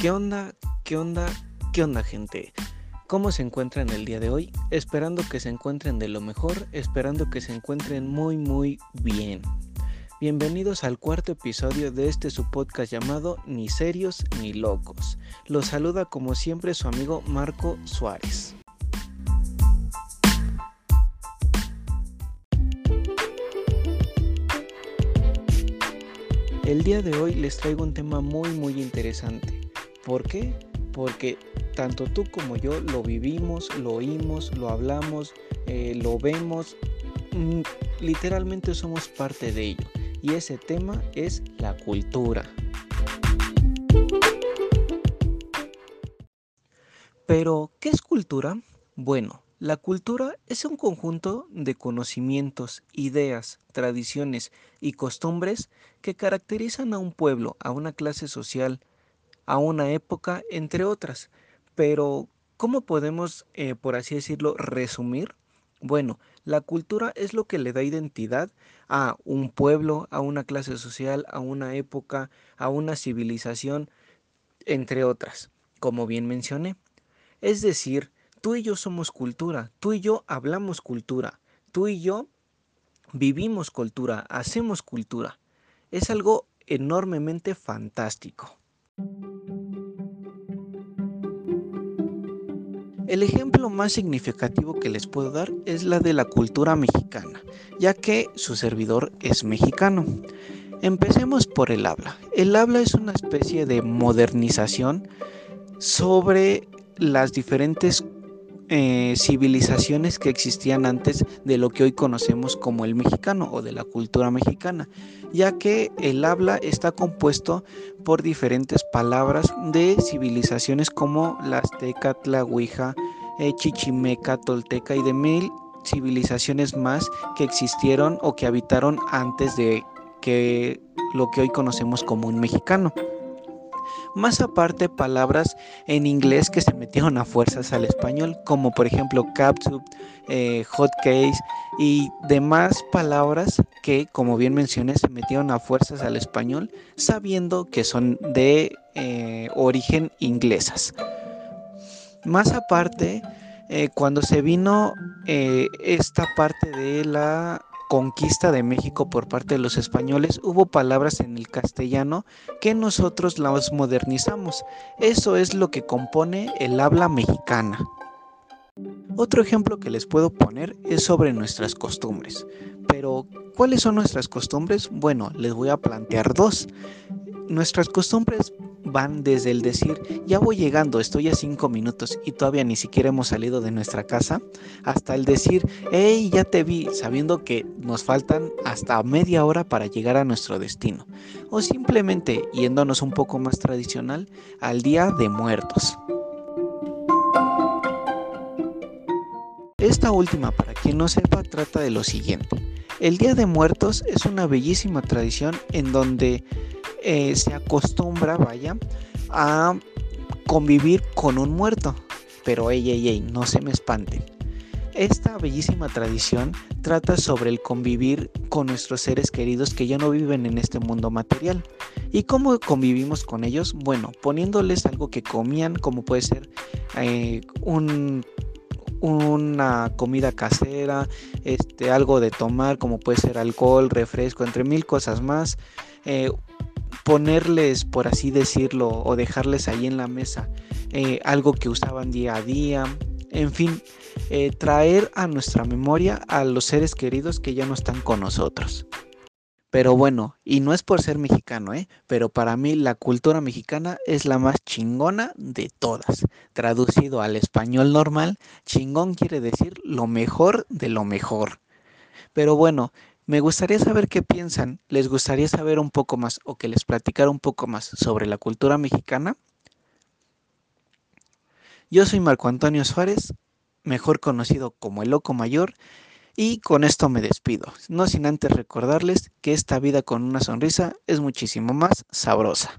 ¿Qué onda? ¿Qué onda? ¿Qué onda gente? ¿Cómo se encuentran el día de hoy? Esperando que se encuentren de lo mejor, esperando que se encuentren muy muy bien. Bienvenidos al cuarto episodio de este su podcast llamado Ni serios ni locos. Los saluda como siempre su amigo Marco Suárez. El día de hoy les traigo un tema muy muy interesante. ¿Por qué? Porque tanto tú como yo lo vivimos, lo oímos, lo hablamos, eh, lo vemos, mm, literalmente somos parte de ello. Y ese tema es la cultura. Pero, ¿qué es cultura? Bueno, la cultura es un conjunto de conocimientos, ideas, tradiciones y costumbres que caracterizan a un pueblo, a una clase social, a una época, entre otras. Pero, ¿cómo podemos, eh, por así decirlo, resumir? Bueno, la cultura es lo que le da identidad a un pueblo, a una clase social, a una época, a una civilización, entre otras, como bien mencioné. Es decir, Tú y yo somos cultura, tú y yo hablamos cultura, tú y yo vivimos cultura, hacemos cultura. Es algo enormemente fantástico. El ejemplo más significativo que les puedo dar es la de la cultura mexicana, ya que su servidor es mexicano. Empecemos por el habla. El habla es una especie de modernización sobre las diferentes eh, civilizaciones que existían antes de lo que hoy conocemos como el mexicano o de la cultura mexicana, ya que el habla está compuesto por diferentes palabras de civilizaciones como la azteca, tlahuija, eh, chichimeca, tolteca y de mil civilizaciones más que existieron o que habitaron antes de que lo que hoy conocemos como un mexicano más aparte palabras en inglés que se metieron a fuerzas al español, como por ejemplo capsule, eh, hot case y demás palabras que, como bien mencioné, se metieron a fuerzas al español, sabiendo que son de eh, origen inglesas. Más aparte, eh, cuando se vino esta parte de la conquista de México por parte de los españoles, hubo palabras en el castellano que nosotros las modernizamos. Eso es lo que compone el habla mexicana. Otro ejemplo que les puedo poner es sobre nuestras costumbres. Pero, ¿cuáles son nuestras costumbres? Bueno, les voy a plantear dos. Nuestras costumbres van desde el decir, ya voy llegando, estoy a cinco minutos y todavía ni siquiera hemos salido de nuestra casa, hasta el decir, hey, ya te vi, sabiendo que nos faltan hasta media hora para llegar a nuestro destino. O simplemente yéndonos un poco más tradicional al Día de Muertos. Esta última, para quien no sepa, trata de lo siguiente. El Día de Muertos es una bellísima tradición en donde eh, se acostumbra, vaya, a convivir con un muerto. Pero ey, ey, ey, no se me espante. Esta bellísima tradición trata sobre el convivir con nuestros seres queridos que ya no viven en este mundo material. ¿Y cómo convivimos con ellos? Bueno, poniéndoles algo que comían, como puede ser eh, un una comida casera, este, algo de tomar, como puede ser alcohol, refresco, entre mil cosas más. Eh, ponerles, por así decirlo, o dejarles ahí en la mesa eh, algo que usaban día a día, en fin, eh, traer a nuestra memoria a los seres queridos que ya no están con nosotros. Pero bueno, y no es por ser mexicano, ¿eh? Pero para mí la cultura mexicana es la más chingona de todas. Traducido al español normal, chingón quiere decir lo mejor de lo mejor. Pero bueno, me gustaría saber qué piensan. ¿Les gustaría saber un poco más o que les platicara un poco más sobre la cultura mexicana? Yo soy Marco Antonio Suárez, mejor conocido como el Loco Mayor, y con esto me despido, no sin antes recordarles que esta vida con una sonrisa es muchísimo más sabrosa.